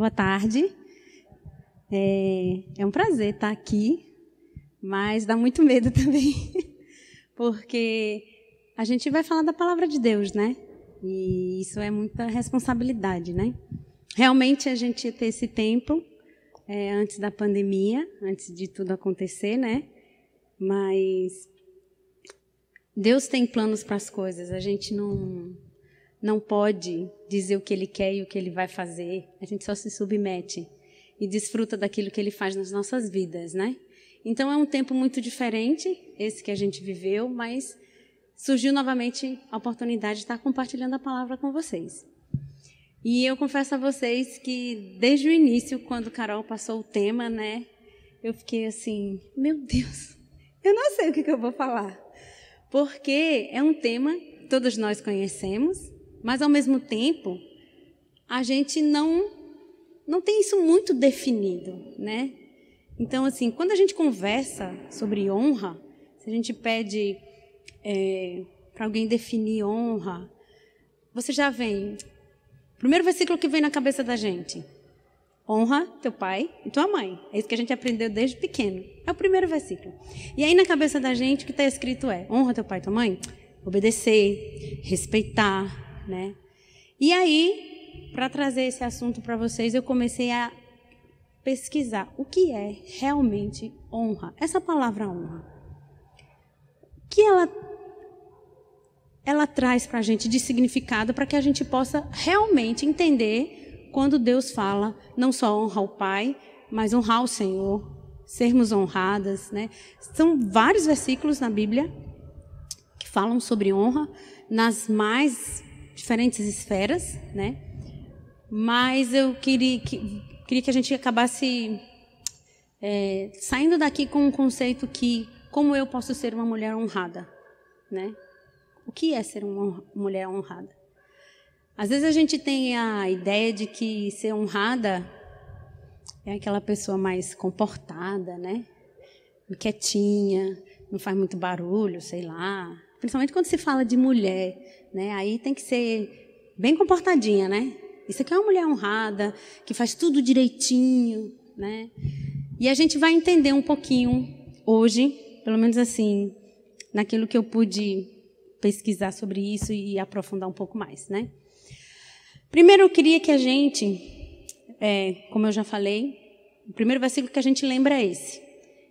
Boa tarde. É, é, um prazer estar aqui, mas dá muito medo também, porque a gente vai falar da palavra de Deus, né? E isso é muita responsabilidade, né? Realmente a gente ia ter esse tempo é, antes da pandemia, antes de tudo acontecer, né? Mas Deus tem planos para as coisas. A gente não não pode dizer o que Ele quer e o que Ele vai fazer. A gente só se submete e desfruta daquilo que Ele faz nas nossas vidas, né? Então é um tempo muito diferente esse que a gente viveu, mas surgiu novamente a oportunidade de estar compartilhando a palavra com vocês. E eu confesso a vocês que desde o início, quando Carol passou o tema, né, eu fiquei assim, meu Deus, eu não sei o que, que eu vou falar. Porque é um tema que todos nós conhecemos, mas ao mesmo tempo, a gente não não tem isso muito definido, né? Então, assim, quando a gente conversa sobre honra, se a gente pede é, para alguém definir honra, você já vem. Primeiro versículo que vem na cabeça da gente: honra teu pai e tua mãe. É isso que a gente aprendeu desde pequeno. É o primeiro versículo. E aí na cabeça da gente o que está escrito é: honra teu pai e tua mãe, obedecer, respeitar, né? E aí, para trazer esse assunto para vocês, eu comecei a pesquisar o que é realmente honra. Essa palavra honra. O que ela ela traz para a gente de significado para que a gente possa realmente entender quando Deus fala não só honrar o Pai, mas honrar o Senhor, sermos honradas, né? São vários versículos na Bíblia que falam sobre honra nas mais diferentes esferas, né? Mas eu queria que, queria que a gente acabasse é, saindo daqui com um conceito que como eu posso ser uma mulher honrada, né? O que é ser uma mulher honrada? Às vezes a gente tem a ideia de que ser honrada é aquela pessoa mais comportada, né? Quietinha, não faz muito barulho, sei lá. Principalmente quando se fala de mulher né? Aí tem que ser bem comportadinha, né? Isso aqui é uma mulher honrada, que faz tudo direitinho, né? E a gente vai entender um pouquinho hoje, pelo menos assim, naquilo que eu pude pesquisar sobre isso e aprofundar um pouco mais, né? Primeiro, eu queria que a gente, é, como eu já falei, o primeiro versículo que a gente lembra é esse.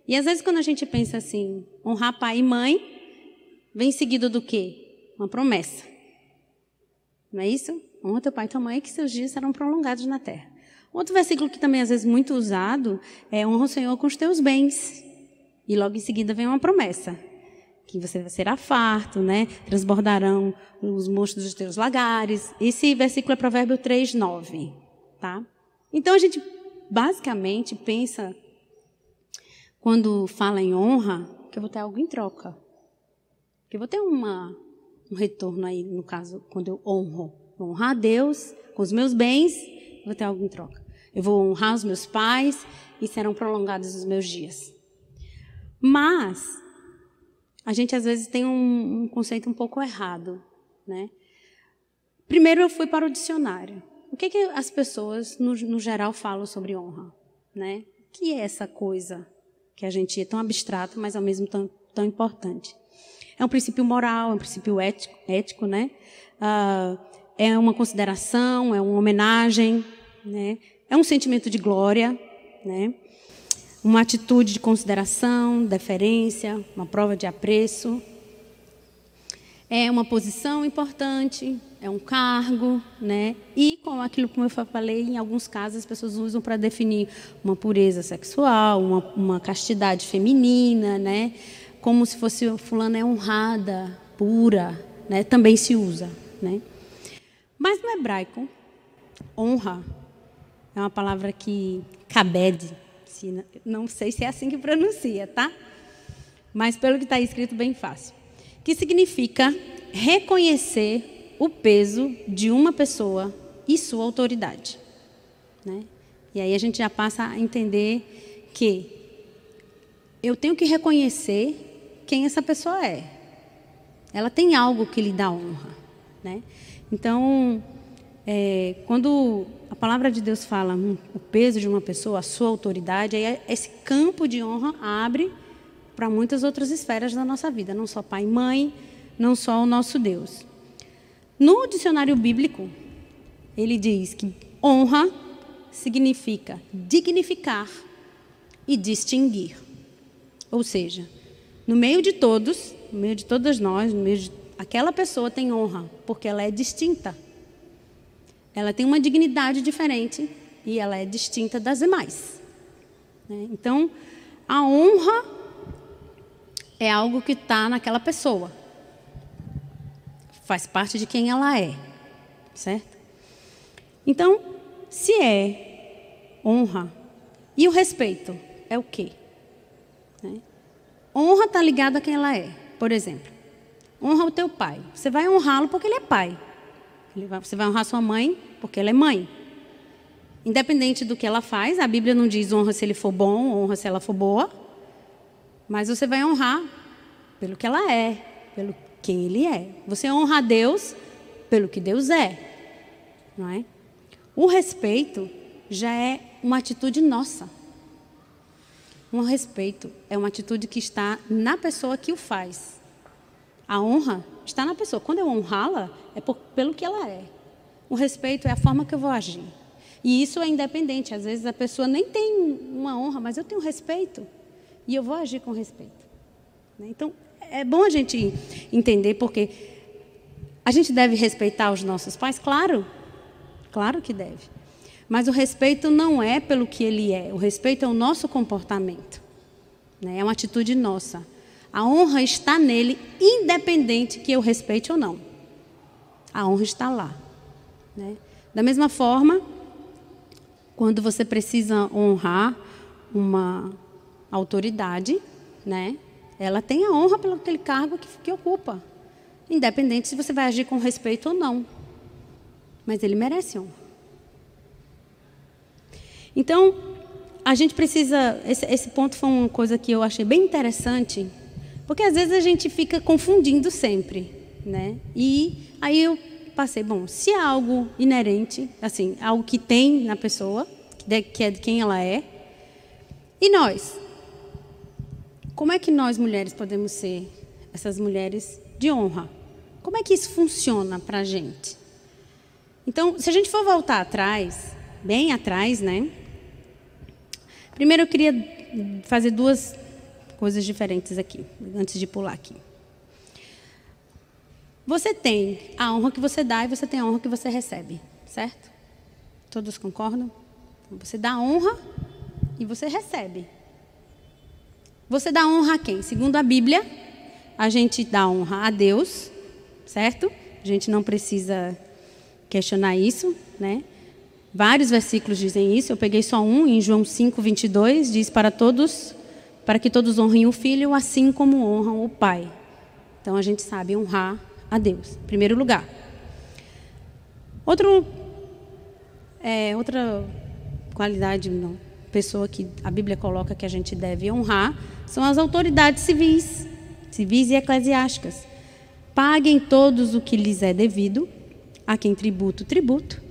E às vezes quando a gente pensa assim, honrar pai e mãe, vem seguido do quê? Uma promessa. Não é isso? Honra teu pai e tua mãe, que seus dias serão prolongados na terra. Outro versículo que também às vezes muito usado é honra o Senhor com os teus bens. E logo em seguida vem uma promessa. Que você será farto, né? Transbordarão os monstros dos teus lagares. Esse versículo é Provérbio 3, 9. Tá? Então a gente basicamente pensa, quando fala em honra, que eu vou ter algo em troca. Que eu vou ter uma, um retorno aí, no caso, quando eu honro. Vou honrar a Deus com os meus bens, vou ter algo em troca. Eu vou honrar os meus pais e serão prolongados os meus dias. Mas a gente às vezes tem um, um conceito um pouco errado, né? Primeiro eu fui para o dicionário. O que, que as pessoas no, no geral falam sobre honra, né? O que é essa coisa que a gente é tão abstrato, mas ao mesmo tempo tão, tão importante? É um princípio moral, é um princípio ético, ético né? Uh, é uma consideração, é uma homenagem, né? É um sentimento de glória, né? Uma atitude de consideração, deferência, uma prova de apreço. É uma posição importante, é um cargo, né? E com aquilo como eu falei, em alguns casos as pessoas usam para definir uma pureza sexual, uma, uma castidade feminina, né? Como se fosse fulana é honrada, pura, né? Também se usa, né? Mas no hebraico, honra é uma palavra que cabede, não sei se é assim que pronuncia, tá? Mas pelo que está escrito bem fácil, que significa reconhecer o peso de uma pessoa e sua autoridade, né? E aí a gente já passa a entender que eu tenho que reconhecer quem essa pessoa é. Ela tem algo que lhe dá honra, né? Então, é, quando a palavra de Deus fala hum, o peso de uma pessoa, a sua autoridade, aí esse campo de honra abre para muitas outras esferas da nossa vida, não só pai e mãe, não só o nosso Deus. No dicionário bíblico, ele diz que honra significa dignificar e distinguir. Ou seja, no meio de todos, no meio de todas nós, no meio de aquela pessoa tem honra, porque ela é distinta. Ela tem uma dignidade diferente e ela é distinta das demais. Né? Então, a honra é algo que está naquela pessoa. Faz parte de quem ela é, certo? Então, se é honra e o respeito é o quê? Honra está ligada a quem ela é. Por exemplo, honra o teu pai. Você vai honrá-lo porque ele é pai. Você vai honrar sua mãe porque ela é mãe. Independente do que ela faz, a Bíblia não diz honra se ele for bom, honra se ela for boa. Mas você vai honrar pelo que ela é, pelo quem ele é. Você honra a Deus pelo que Deus é. Não é? O respeito já é uma atitude nossa. Um respeito é uma atitude que está na pessoa que o faz. A honra está na pessoa. Quando eu honrá-la, é por, pelo que ela é. O respeito é a forma que eu vou agir. E isso é independente. Às vezes a pessoa nem tem uma honra, mas eu tenho respeito. E eu vou agir com respeito. Né? Então, é bom a gente entender, porque a gente deve respeitar os nossos pais, claro. Claro que deve. Mas o respeito não é pelo que ele é, o respeito é o nosso comportamento. Né? É uma atitude nossa. A honra está nele, independente que eu respeite ou não. A honra está lá. Né? Da mesma forma, quando você precisa honrar uma autoridade, né? ela tem a honra pelo aquele cargo que, que ocupa, independente se você vai agir com respeito ou não. Mas ele merece honra. Então, a gente precisa. Esse, esse, ponto foi uma coisa que eu achei bem interessante, porque às vezes a gente fica confundindo sempre, né? E aí eu passei, bom, se é algo inerente, assim, algo que tem na pessoa, que é de quem ela é, e nós? Como é que nós mulheres podemos ser essas mulheres de honra? Como é que isso funciona para a gente? Então, se a gente for voltar atrás, bem atrás, né? Primeiro eu queria fazer duas coisas diferentes aqui, antes de pular aqui. Você tem a honra que você dá e você tem a honra que você recebe, certo? Todos concordam? Você dá honra e você recebe. Você dá honra a quem? Segundo a Bíblia, a gente dá honra a Deus, certo? A gente não precisa questionar isso, né? Vários versículos dizem isso, eu peguei só um, em João 5, 22, diz para todos, para que todos honrem o Filho, assim como honram o Pai. Então a gente sabe honrar a Deus, em primeiro lugar. Outro, é, outra qualidade, não, pessoa que a Bíblia coloca que a gente deve honrar, são as autoridades civis, civis e eclesiásticas. Paguem todos o que lhes é devido, a quem tributo, tributo,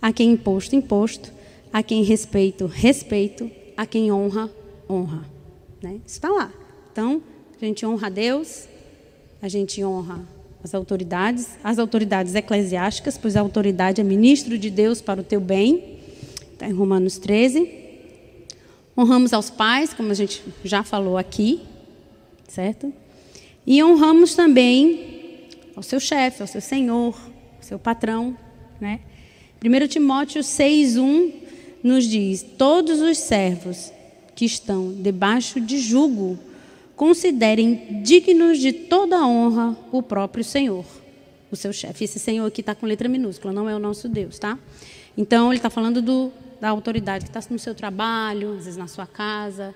a quem imposto, imposto, a quem respeito, respeito, a quem honra, honra. Né? Isso está lá. Então, a gente honra a Deus, a gente honra as autoridades, as autoridades eclesiásticas, pois a autoridade é ministro de Deus para o teu bem. Está em Romanos 13. Honramos aos pais, como a gente já falou aqui, certo? E honramos também ao seu chefe, ao seu senhor, ao seu patrão, né? 1 Timóteo 6,1 nos diz: Todos os servos que estão debaixo de jugo considerem dignos de toda honra o próprio Senhor, o seu chefe. Esse Senhor aqui está com letra minúscula, não é o nosso Deus, tá? Então, ele está falando do, da autoridade que está no seu trabalho, às vezes na sua casa.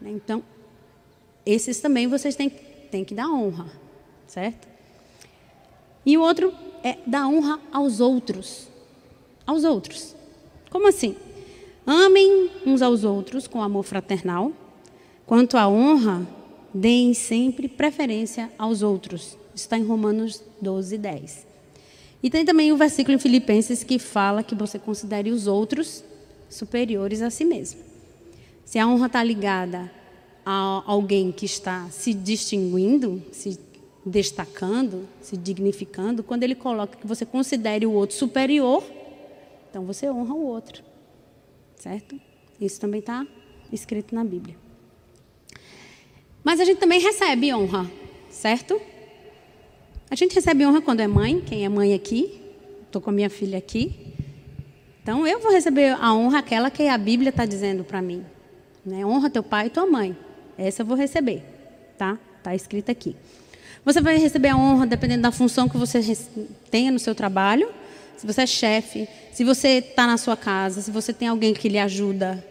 Né? Então, esses também vocês têm, têm que dar honra, certo? E o outro é dar honra aos outros aos outros. Como assim? Amem uns aos outros com amor fraternal. Quanto à honra, deem sempre preferência aos outros. Está em Romanos 12, 10. E tem também o versículo em Filipenses que fala que você considere os outros superiores a si mesmo. Se a honra está ligada a alguém que está se distinguindo, se destacando, se dignificando, quando ele coloca que você considere o outro superior, então você honra o outro. Certo? Isso também está escrito na Bíblia. Mas a gente também recebe honra, certo? A gente recebe honra quando é mãe, quem é mãe aqui, estou com a minha filha aqui. Então eu vou receber a honra aquela que a Bíblia está dizendo para mim. Né? Honra teu pai e tua mãe. Essa eu vou receber, tá? Está escrito aqui. Você vai receber a honra dependendo da função que você tenha no seu trabalho. Se você é chefe, se você está na sua casa, se você tem alguém que lhe ajuda,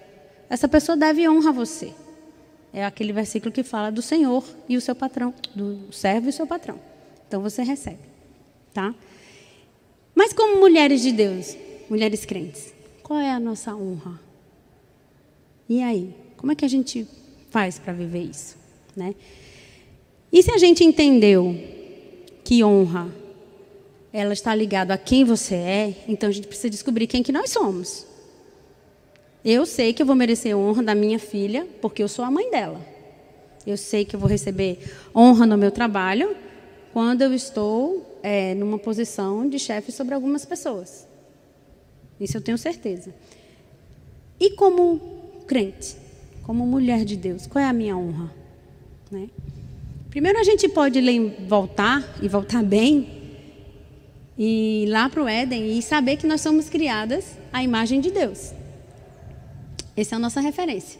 essa pessoa deve honra você. É aquele versículo que fala do Senhor e o seu patrão, do servo e o seu patrão. Então você recebe, tá? Mas como mulheres de Deus, mulheres crentes, qual é a nossa honra? E aí, como é que a gente faz para viver isso, né? E se a gente entendeu que honra ela está ligada a quem você é, então a gente precisa descobrir quem que nós somos. Eu sei que eu vou merecer honra da minha filha, porque eu sou a mãe dela. Eu sei que eu vou receber honra no meu trabalho quando eu estou é, numa posição de chefe sobre algumas pessoas. Isso eu tenho certeza. E como crente, como mulher de Deus, qual é a minha honra? Né? Primeiro a gente pode voltar e voltar bem e ir lá para o Éden e saber que nós somos criadas à imagem de Deus. Essa é a nossa referência.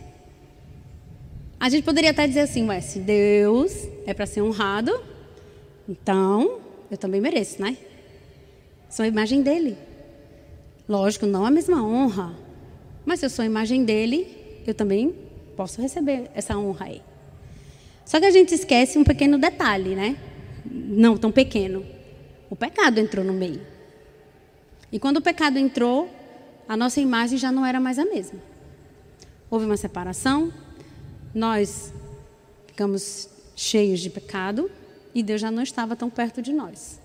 A gente poderia até dizer assim, ué, se Deus é para ser honrado, então eu também mereço, né? Sou a imagem dele. Lógico, não a mesma honra, mas se eu sou a imagem dele, eu também posso receber essa honra aí. Só que a gente esquece um pequeno detalhe, né? Não tão pequeno. O pecado entrou no meio. E quando o pecado entrou, a nossa imagem já não era mais a mesma. Houve uma separação, nós ficamos cheios de pecado e Deus já não estava tão perto de nós.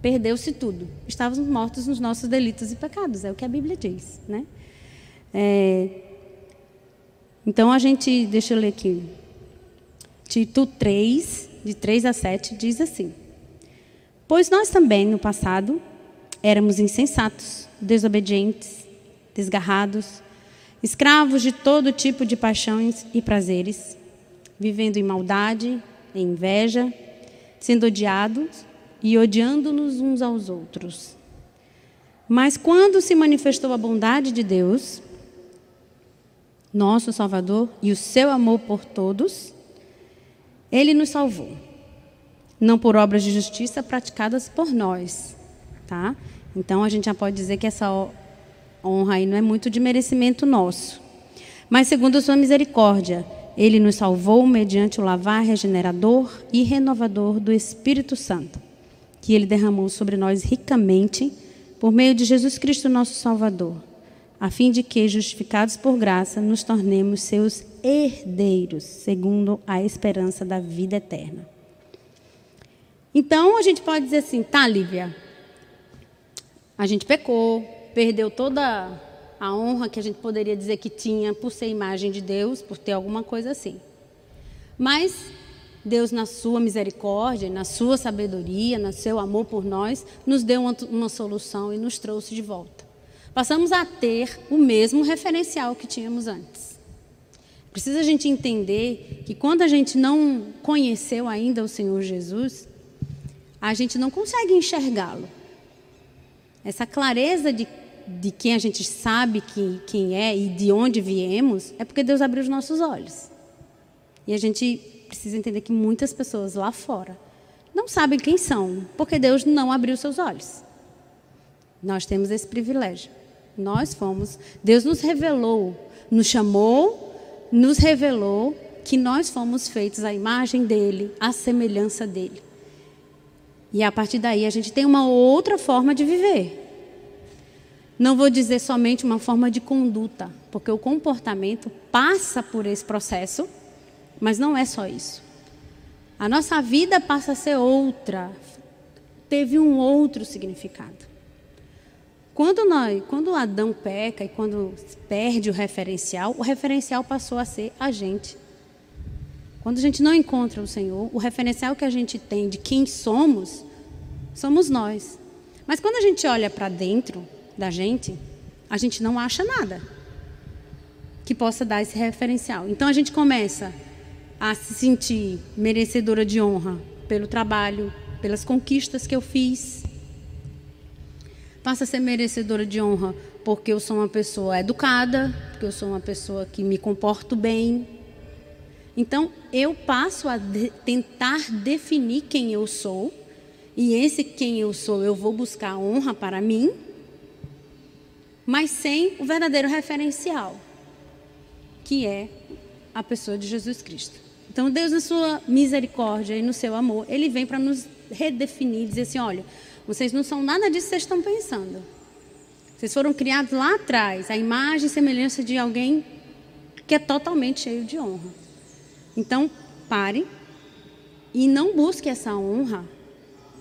Perdeu-se tudo. Estávamos mortos nos nossos delitos e pecados, é o que a Bíblia diz, né? É, então a gente, deixa eu ler aqui. Tito 3, de 3 a 7, diz assim: Pois nós também, no passado, éramos insensatos, desobedientes, desgarrados, escravos de todo tipo de paixões e prazeres, vivendo em maldade, em inveja, sendo odiados e odiando-nos uns aos outros. Mas quando se manifestou a bondade de Deus, nosso Salvador, e o seu amor por todos, ele nos salvou. Não por obras de justiça praticadas por nós, tá? Então a gente já pode dizer que essa honra aí não é muito de merecimento nosso. Mas segundo a sua misericórdia, ele nos salvou mediante o lavar regenerador e renovador do Espírito Santo, que ele derramou sobre nós ricamente por meio de Jesus Cristo, nosso Salvador, a fim de que, justificados por graça, nos tornemos seus herdeiros, segundo a esperança da vida eterna. Então, a gente pode dizer assim, tá, Lívia, a gente pecou, perdeu toda a honra que a gente poderia dizer que tinha por ser imagem de Deus, por ter alguma coisa assim. Mas Deus, na sua misericórdia, na sua sabedoria, no seu amor por nós, nos deu uma, uma solução e nos trouxe de volta. Passamos a ter o mesmo referencial que tínhamos antes. Precisa a gente entender que quando a gente não conheceu ainda o Senhor Jesus, a gente não consegue enxergá-lo. Essa clareza de, de quem a gente sabe que, quem é e de onde viemos é porque Deus abriu os nossos olhos. E a gente precisa entender que muitas pessoas lá fora não sabem quem são, porque Deus não abriu seus olhos. Nós temos esse privilégio. Nós fomos, Deus nos revelou, nos chamou nos revelou que nós fomos feitos à imagem dele, à semelhança dele. E a partir daí a gente tem uma outra forma de viver. Não vou dizer somente uma forma de conduta, porque o comportamento passa por esse processo, mas não é só isso. A nossa vida passa a ser outra, teve um outro significado. Quando nós, quando Adão peca e quando perde o referencial, o referencial passou a ser a gente. Quando a gente não encontra o Senhor, o referencial que a gente tem de quem somos, somos nós. Mas quando a gente olha para dentro da gente, a gente não acha nada que possa dar esse referencial. Então a gente começa a se sentir merecedora de honra pelo trabalho, pelas conquistas que eu fiz. Passa a ser merecedora de honra porque eu sou uma pessoa educada, porque eu sou uma pessoa que me comporto bem. Então, eu passo a de tentar definir quem eu sou, e esse quem eu sou eu vou buscar honra para mim, mas sem o verdadeiro referencial, que é a pessoa de Jesus Cristo. Então, Deus, na sua misericórdia e no seu amor, Ele vem para nos redefinir, dizer assim: olha, vocês não são nada disso que vocês estão pensando. Vocês foram criados lá atrás, a imagem e semelhança de alguém que é totalmente cheio de honra. Então, pare e não busque essa honra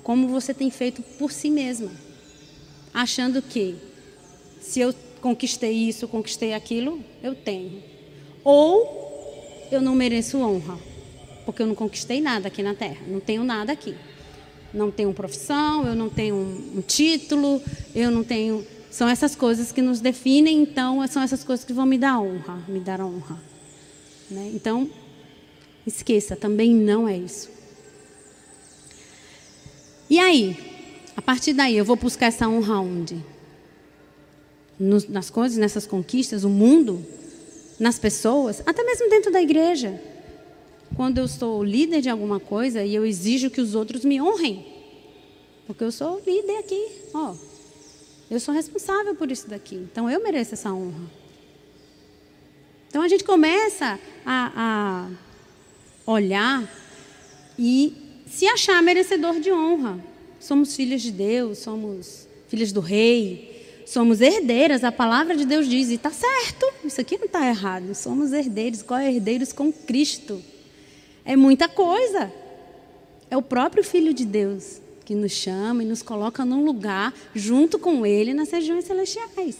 como você tem feito por si mesma, achando que se eu conquistei isso, conquistei aquilo, eu tenho. Ou eu não mereço honra, porque eu não conquistei nada aqui na terra, não tenho nada aqui. Não tenho profissão, eu não tenho um, título, eu não tenho. São essas coisas que nos definem, então são essas coisas que vão me dar honra, me dar honra. Né? Então, esqueça, também não é isso. E aí, a partir daí, eu vou buscar essa honra onde? Nas coisas, nessas conquistas, o mundo? nas pessoas, até mesmo dentro da igreja. Quando eu sou líder de alguma coisa e eu exijo que os outros me honrem, porque eu sou líder aqui, ó. Eu sou responsável por isso daqui, então eu mereço essa honra. Então a gente começa a, a olhar e se achar merecedor de honra. Somos filhos de Deus, somos filhos do Rei, somos herdeiras, a palavra de Deus diz, e está certo, isso aqui não está errado. Somos herdeiros, qual é herdeiros com Cristo? É muita coisa. É o próprio Filho de Deus que nos chama e nos coloca num lugar junto com Ele nas regiões celestiais.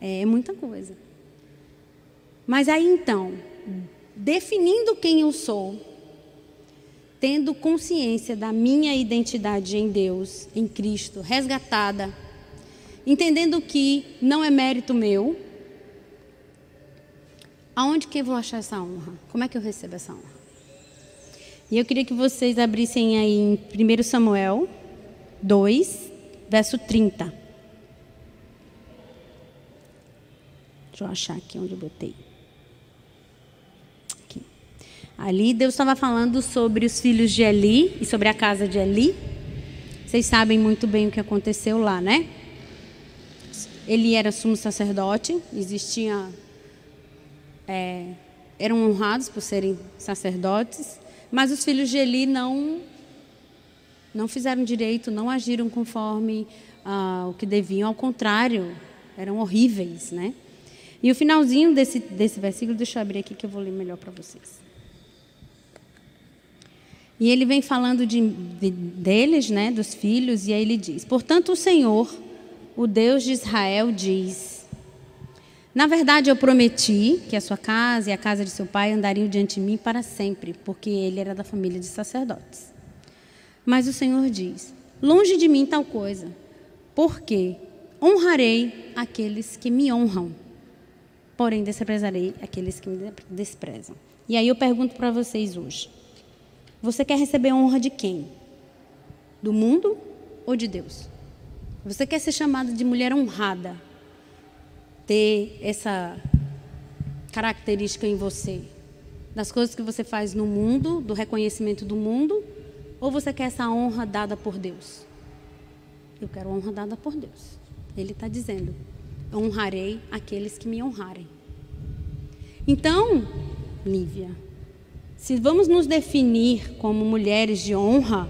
É muita coisa. Mas aí então, definindo quem eu sou, tendo consciência da minha identidade em Deus, em Cristo, resgatada, entendendo que não é mérito meu, aonde que eu vou achar essa honra? Como é que eu recebo essa honra? E eu queria que vocês abrissem aí em 1 Samuel 2, verso 30. Deixa eu achar aqui onde eu botei. Ali Deus estava falando sobre os filhos de Eli e sobre a casa de Eli. Vocês sabem muito bem o que aconteceu lá, né? Ele era sumo sacerdote, existia. É, eram honrados por serem sacerdotes, mas os filhos de Eli não, não fizeram direito, não agiram conforme ah, o que deviam, ao contrário, eram horríveis, né? E o finalzinho desse, desse versículo, deixa eu abrir aqui que eu vou ler melhor para vocês. E ele vem falando de, de, deles, né, dos filhos, e aí ele diz: Portanto, o Senhor o Deus de Israel diz: Na verdade, eu prometi que a sua casa e a casa de seu pai andariam diante de mim para sempre, porque ele era da família de sacerdotes. Mas o Senhor diz: Longe de mim tal coisa, porque honrarei aqueles que me honram, porém desprezarei aqueles que me desprezam. E aí eu pergunto para vocês hoje: Você quer receber honra de quem? Do mundo ou de Deus? Você quer ser chamada de mulher honrada? Ter essa característica em você? Das coisas que você faz no mundo, do reconhecimento do mundo? Ou você quer essa honra dada por Deus? Eu quero honra dada por Deus. Ele está dizendo: honrarei aqueles que me honrarem. Então, Lívia, se vamos nos definir como mulheres de honra,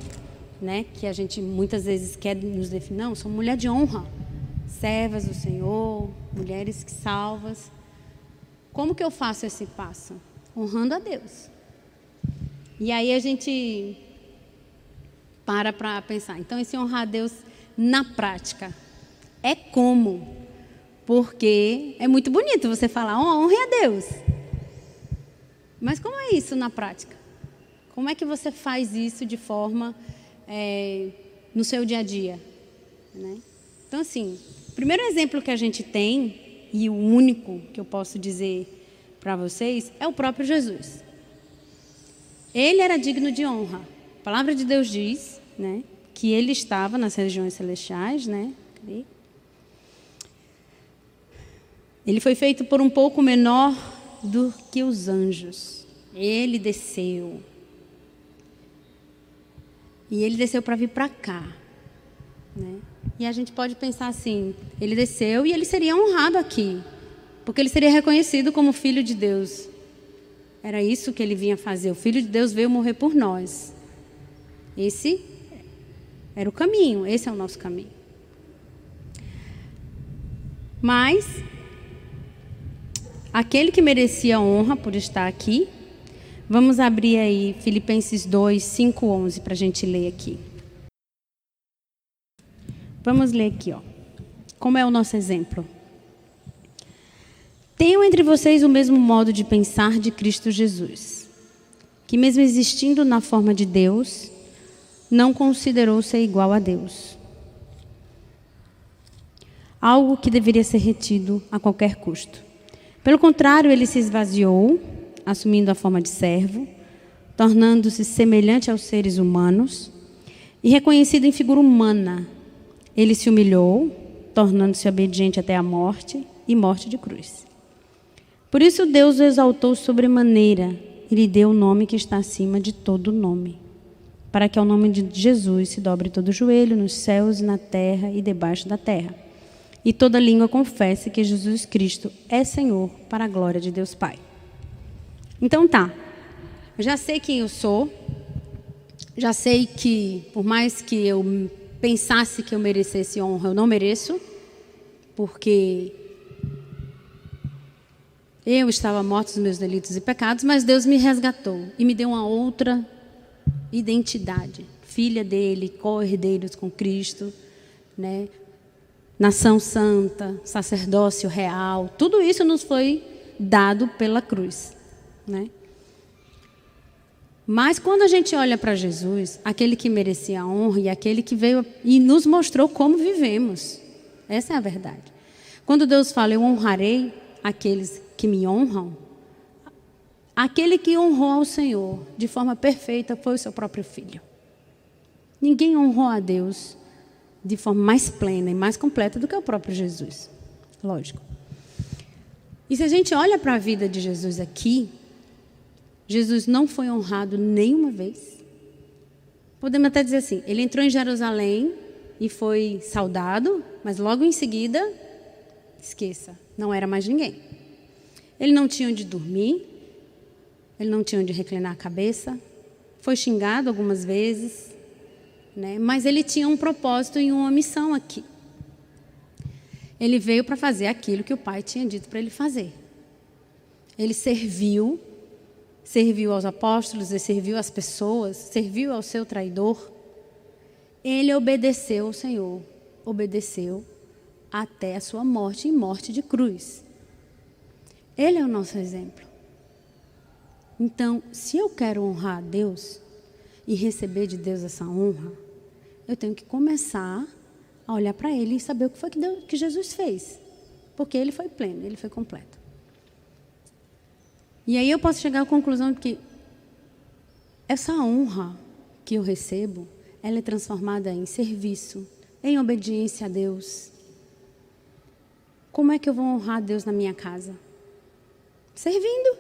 né, que a gente muitas vezes quer nos definir, não, sou mulher de honra, servas do Senhor, mulheres que salvas. Como que eu faço esse passo? Honrando a Deus. E aí a gente para para pensar. Então, esse honrar a Deus na prática é como? Porque é muito bonito você falar, honre a Deus. Mas como é isso na prática? Como é que você faz isso de forma é, no seu dia a dia? Né? Então, assim, o primeiro exemplo que a gente tem, e o único que eu posso dizer para vocês, é o próprio Jesus. Ele era digno de honra. A palavra de Deus diz né, que ele estava nas regiões celestiais, né? Ele foi feito por um pouco menor do que os anjos. Ele desceu. E ele desceu para vir para cá. Né? E a gente pode pensar assim: ele desceu e ele seria honrado aqui, porque ele seria reconhecido como filho de Deus. Era isso que ele vinha fazer. O filho de Deus veio morrer por nós. Esse era o caminho, esse é o nosso caminho. Mas aquele que merecia honra por estar aqui, vamos abrir aí Filipenses 2, 5, 11 para a gente ler aqui. Vamos ler aqui, ó. Como é o nosso exemplo? Tenham entre vocês o mesmo modo de pensar de Cristo Jesus, que, mesmo existindo na forma de Deus, não considerou ser igual a Deus. Algo que deveria ser retido a qualquer custo. Pelo contrário, ele se esvaziou, assumindo a forma de servo, tornando-se semelhante aos seres humanos e reconhecido em figura humana ele se humilhou, tornando-se obediente até a morte e morte de cruz. Por isso Deus o exaltou sobremaneira e lhe deu o nome que está acima de todo nome, para que ao nome de Jesus se dobre todo o joelho nos céus e na terra e debaixo da terra, e toda língua confesse que Jesus Cristo é Senhor, para a glória de Deus Pai. Então tá, eu já sei quem eu sou, já sei que por mais que eu pensasse que eu merecesse honra, eu não mereço, porque eu estava morto dos meus delitos e pecados, mas Deus me resgatou e me deu uma outra identidade. Filha dele, co-herdeiros com Cristo, né? Nação santa, sacerdócio real, tudo isso nos foi dado pela cruz. Né? Mas quando a gente olha para Jesus, aquele que merecia a honra e aquele que veio e nos mostrou como vivemos, essa é a verdade. Quando Deus fala, eu honrarei aqueles que me honram, aquele que honrou ao Senhor de forma perfeita foi o seu próprio filho. Ninguém honrou a Deus de forma mais plena e mais completa do que o próprio Jesus. Lógico. E se a gente olha para a vida de Jesus aqui, Jesus não foi honrado nenhuma vez. Podemos até dizer assim: ele entrou em Jerusalém e foi saudado, mas logo em seguida, esqueça, não era mais ninguém. Ele não tinha onde dormir, ele não tinha onde reclinar a cabeça, foi xingado algumas vezes, né? mas ele tinha um propósito e uma missão aqui. Ele veio para fazer aquilo que o pai tinha dito para ele fazer. Ele serviu serviu aos apóstolos, ele serviu às pessoas, serviu ao seu traidor. Ele obedeceu ao Senhor, obedeceu até a sua morte e morte de cruz. Ele é o nosso exemplo. Então, se eu quero honrar a Deus e receber de Deus essa honra, eu tenho que começar a olhar para Ele e saber o que foi que, Deus, que Jesus fez. Porque Ele foi pleno, Ele foi completo. E aí eu posso chegar à conclusão de que essa honra que eu recebo, ela é transformada em serviço, em obediência a Deus. Como é que eu vou honrar a Deus na minha casa? Servindo.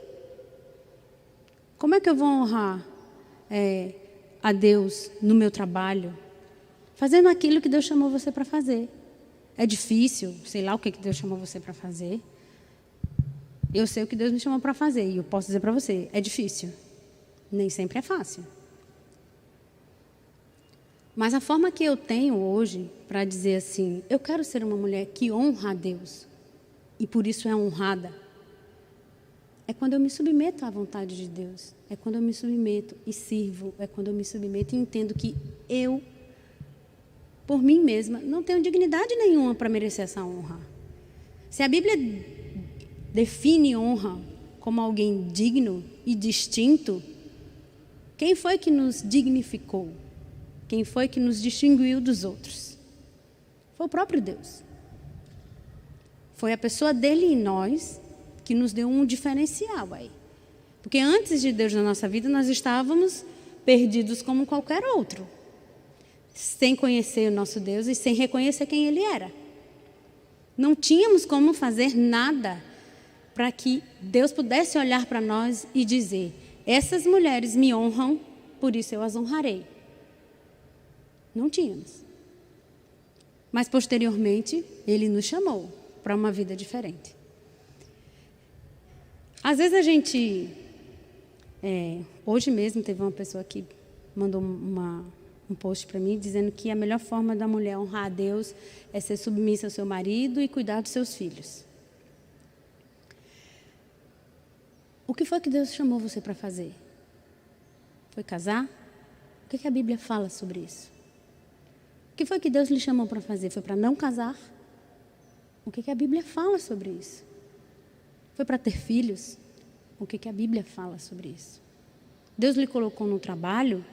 Como é que eu vou honrar é, a Deus no meu trabalho? Fazendo aquilo que Deus chamou você para fazer. É difícil, sei lá o que Deus chamou você para fazer. Eu sei o que Deus me chamou para fazer e eu posso dizer para você, é difícil. Nem sempre é fácil. Mas a forma que eu tenho hoje para dizer assim, eu quero ser uma mulher que honra a Deus e por isso é honrada. É quando eu me submeto à vontade de Deus. É quando eu me submeto e sirvo. É quando eu me submeto e entendo que eu, por mim mesma, não tenho dignidade nenhuma para merecer essa honra. Se a Bíblia define honra como alguém digno e distinto, quem foi que nos dignificou? Quem foi que nos distinguiu dos outros? Foi o próprio Deus. Foi a pessoa dele em nós que nos deu um diferencial aí. Porque antes de Deus na nossa vida, nós estávamos perdidos como qualquer outro, sem conhecer o nosso Deus e sem reconhecer quem Ele era. Não tínhamos como fazer nada para que Deus pudesse olhar para nós e dizer: essas mulheres me honram, por isso eu as honrarei. Não tínhamos. Mas posteriormente, Ele nos chamou para uma vida diferente. Às vezes a gente. É, hoje mesmo teve uma pessoa que mandou uma, um post para mim dizendo que a melhor forma da mulher honrar a Deus é ser submissa ao seu marido e cuidar dos seus filhos. O que foi que Deus chamou você para fazer? Foi casar? O que, que a Bíblia fala sobre isso? O que foi que Deus lhe chamou para fazer? Foi para não casar? O que, que a Bíblia fala sobre isso? Foi para ter filhos? O que, que a Bíblia fala sobre isso? Deus lhe colocou no trabalho?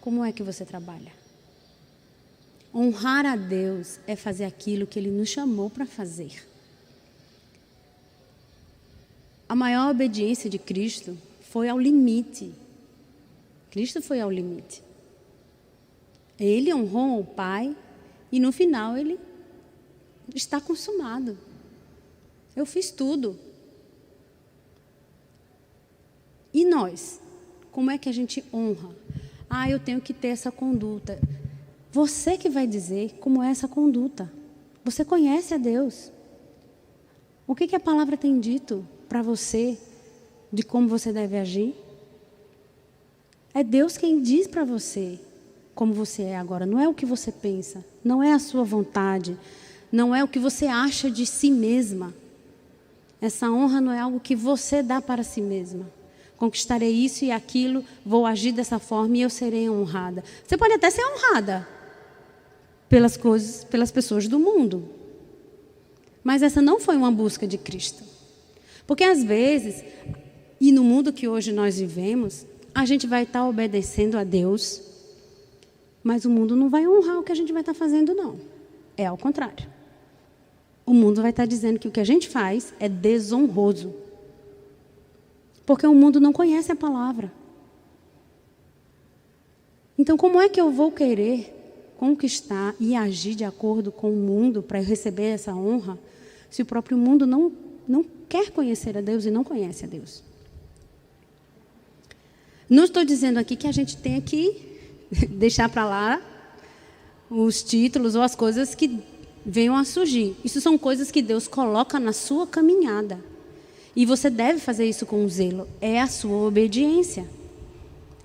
Como é que você trabalha? Honrar a Deus é fazer aquilo que Ele nos chamou para fazer. A maior obediência de Cristo foi ao limite. Cristo foi ao limite. Ele honrou o Pai e no final ele está consumado. Eu fiz tudo. E nós? Como é que a gente honra? Ah, eu tenho que ter essa conduta. Você que vai dizer como é essa conduta. Você conhece a Deus. O que, que a palavra tem dito para você de como você deve agir? É Deus quem diz para você como você é agora. Não é o que você pensa, não é a sua vontade, não é o que você acha de si mesma. Essa honra não é algo que você dá para si mesma conquistarei isso e aquilo, vou agir dessa forma e eu serei honrada. Você pode até ser honrada pelas coisas, pelas pessoas do mundo. Mas essa não foi uma busca de Cristo. Porque às vezes, e no mundo que hoje nós vivemos, a gente vai estar obedecendo a Deus, mas o mundo não vai honrar o que a gente vai estar fazendo, não. É ao contrário. O mundo vai estar dizendo que o que a gente faz é desonroso. Porque o mundo não conhece a palavra. Então, como é que eu vou querer conquistar e agir de acordo com o mundo para receber essa honra, se o próprio mundo não, não quer conhecer a Deus e não conhece a Deus? Não estou dizendo aqui que a gente tenha que deixar para lá os títulos ou as coisas que venham a surgir. Isso são coisas que Deus coloca na sua caminhada. E você deve fazer isso com zelo. É a sua obediência.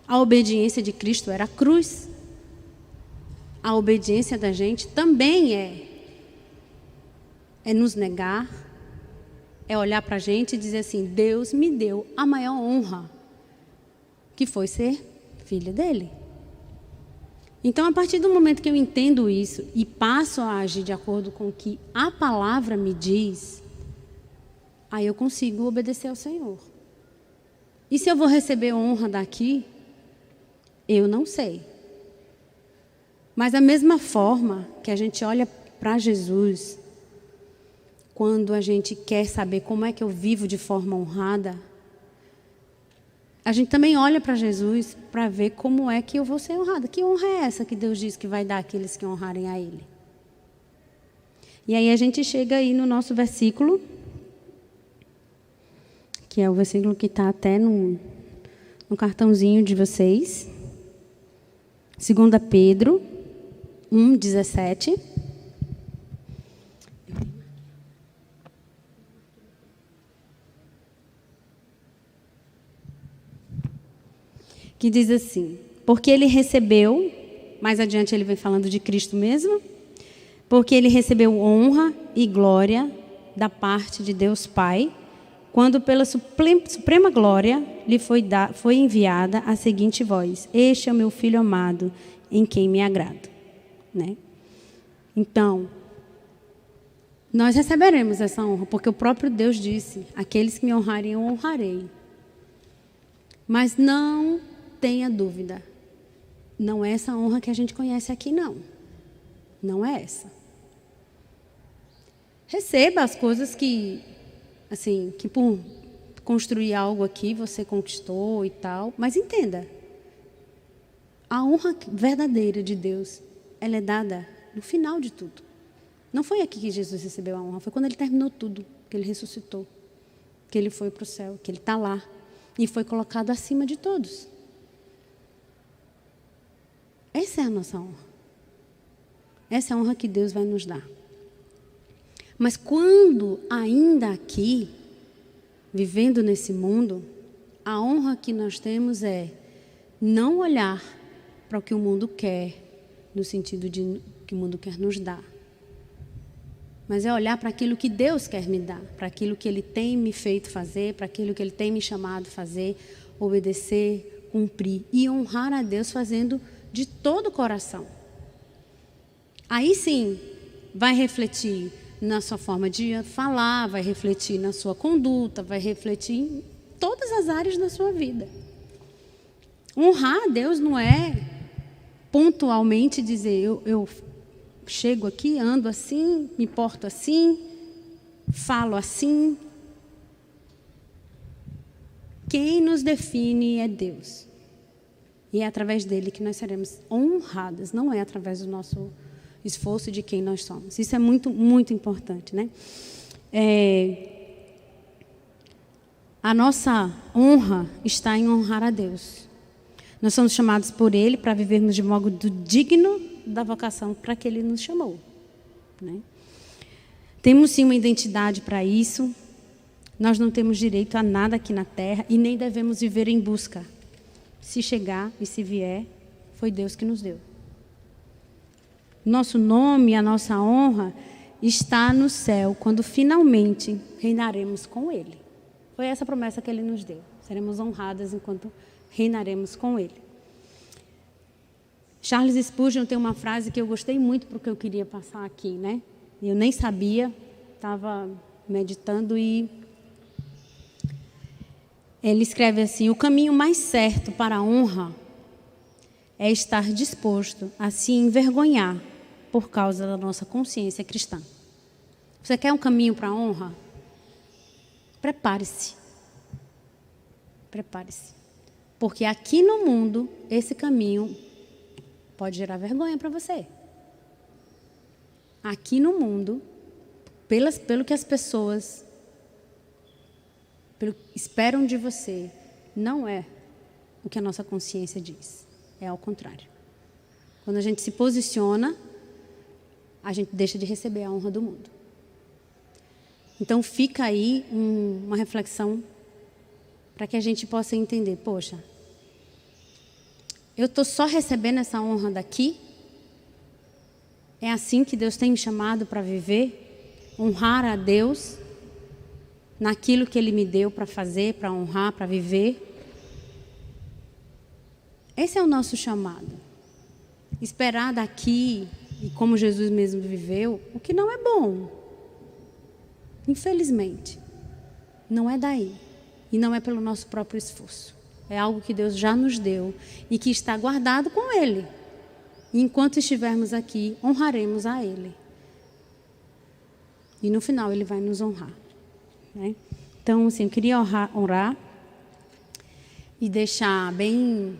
A obediência de Cristo era a cruz. A obediência da gente também é é nos negar, é olhar para a gente e dizer assim: Deus me deu a maior honra, que foi ser filha dele. Então, a partir do momento que eu entendo isso e passo a agir de acordo com o que a palavra me diz, aí eu consigo obedecer ao Senhor. E se eu vou receber honra daqui, eu não sei. Mas da mesma forma que a gente olha para Jesus, quando a gente quer saber como é que eu vivo de forma honrada, a gente também olha para Jesus para ver como é que eu vou ser honrada. Que honra é essa que Deus diz que vai dar àqueles que honrarem a Ele? E aí a gente chega aí no nosso versículo que é o versículo que está até no, no cartãozinho de vocês. 2 Pedro 1, 17. Que diz assim: Porque ele recebeu, mais adiante ele vem falando de Cristo mesmo, porque ele recebeu honra e glória da parte de Deus Pai quando pela suprema glória lhe foi, da, foi enviada a seguinte voz: Este é o meu filho amado, em quem me agrado. Né? Então, nós receberemos essa honra, porque o próprio Deus disse: Aqueles que me honrarem, eu honrarei. Mas não tenha dúvida, não é essa honra que a gente conhece aqui, não. Não é essa. Receba as coisas que, assim, que por construir algo aqui você conquistou e tal, mas entenda, a honra verdadeira de Deus, ela é dada no final de tudo. Não foi aqui que Jesus recebeu a honra, foi quando ele terminou tudo, que ele ressuscitou, que ele foi para o céu, que ele está lá e foi colocado acima de todos. Essa é a nossa honra. Essa é a honra que Deus vai nos dar. Mas quando ainda aqui, vivendo nesse mundo, a honra que nós temos é não olhar para o que o mundo quer, no sentido de que o mundo quer nos dar. Mas é olhar para aquilo que Deus quer me dar, para aquilo que Ele tem me feito fazer, para aquilo que Ele tem me chamado fazer, obedecer, cumprir e honrar a Deus fazendo de todo o coração. Aí sim, vai refletir na sua forma de falar, vai refletir na sua conduta, vai refletir em todas as áreas da sua vida. Honrar a Deus não é pontualmente dizer eu, eu chego aqui, ando assim, me porto assim, falo assim. Quem nos define é Deus. E é através dele que nós seremos honradas, não é através do nosso esforço de quem nós somos. Isso é muito, muito importante, né? É, a nossa honra está em honrar a Deus. Nós somos chamados por Ele para vivermos de modo digno da vocação para que Ele nos chamou. Né? Temos sim uma identidade para isso. Nós não temos direito a nada aqui na terra e nem devemos viver em busca. Se chegar e se vier, foi Deus que nos deu. Nosso nome, a nossa honra está no céu, quando finalmente reinaremos com Ele. Foi essa promessa que Ele nos deu. Seremos honradas enquanto reinaremos com Ele. Charles Spurgeon tem uma frase que eu gostei muito porque eu queria passar aqui, né? Eu nem sabia, estava meditando e ele escreve assim: o caminho mais certo para a honra é estar disposto a se envergonhar por causa da nossa consciência cristã. Você quer um caminho para a honra? Prepare-se. Prepare-se. Porque aqui no mundo, esse caminho pode gerar vergonha para você. Aqui no mundo, pelas, pelo que as pessoas pelo, esperam de você, não é o que a nossa consciência diz. É ao contrário. Quando a gente se posiciona, a gente deixa de receber a honra do mundo. Então fica aí um, uma reflexão para que a gente possa entender, poxa, eu estou só recebendo essa honra daqui? É assim que Deus tem me chamado para viver? Honrar a Deus naquilo que Ele me deu para fazer, para honrar, para viver? Esse é o nosso chamado. Esperar daqui, e como Jesus mesmo viveu, o que não é bom. Infelizmente. Não é daí. E não é pelo nosso próprio esforço. É algo que Deus já nos deu e que está guardado com Ele. E enquanto estivermos aqui, honraremos a Ele. E no final Ele vai nos honrar. Né? Então, assim, eu queria honrar, honrar e deixar bem,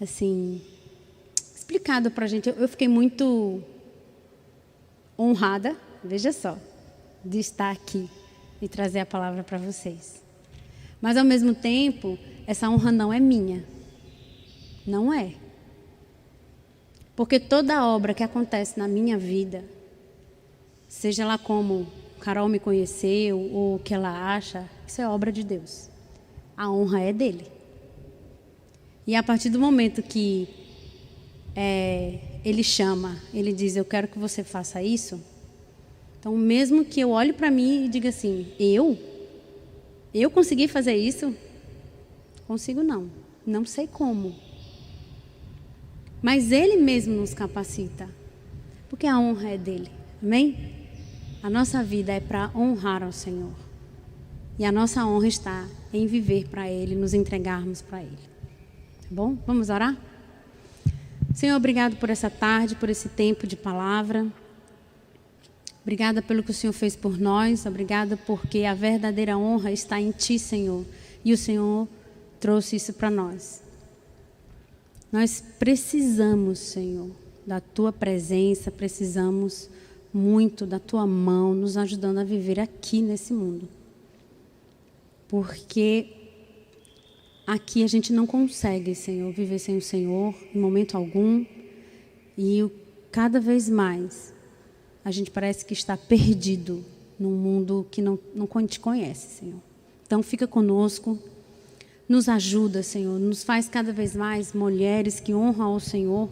assim, explicado para a gente. Eu fiquei muito honrada, veja só, de estar aqui e trazer a palavra para vocês. Mas, ao mesmo tempo, essa honra não é minha. Não é. Porque toda obra que acontece na minha vida, seja lá como Carol me conheceu ou o que ela acha, isso é obra de Deus. A honra é dele. E a partir do momento que é, ele chama, ele diz: Eu quero que você faça isso. Então, mesmo que eu olhe para mim e diga assim: Eu? Eu consegui fazer isso? Consigo não. Não sei como. Mas Ele mesmo nos capacita. Porque a honra é dele. Amém? A nossa vida é para honrar ao Senhor. E a nossa honra está em viver para Ele, nos entregarmos para Ele. Tá bom? Vamos orar? Senhor, obrigado por essa tarde, por esse tempo de palavra. Obrigada pelo que o Senhor fez por nós. Obrigada porque a verdadeira honra está em Ti, Senhor. E o Senhor trouxe isso para nós. Nós precisamos, Senhor, da Tua presença, precisamos muito da tua mão nos ajudando a viver aqui nesse mundo. Porque aqui a gente não consegue, Senhor, viver sem o Senhor em momento algum. E cada vez mais a gente parece que está perdido num mundo que não, não te conhece, Senhor. Então fica conosco, nos ajuda, Senhor, nos faz cada vez mais mulheres que honram ao Senhor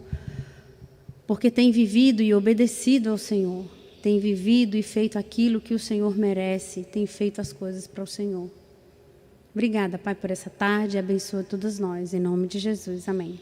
porque tem vivido e obedecido ao Senhor, tem vivido e feito aquilo que o Senhor merece, tem feito as coisas para o Senhor. Obrigada, Pai, por essa tarde, abençoa todas nós, em nome de Jesus, amém.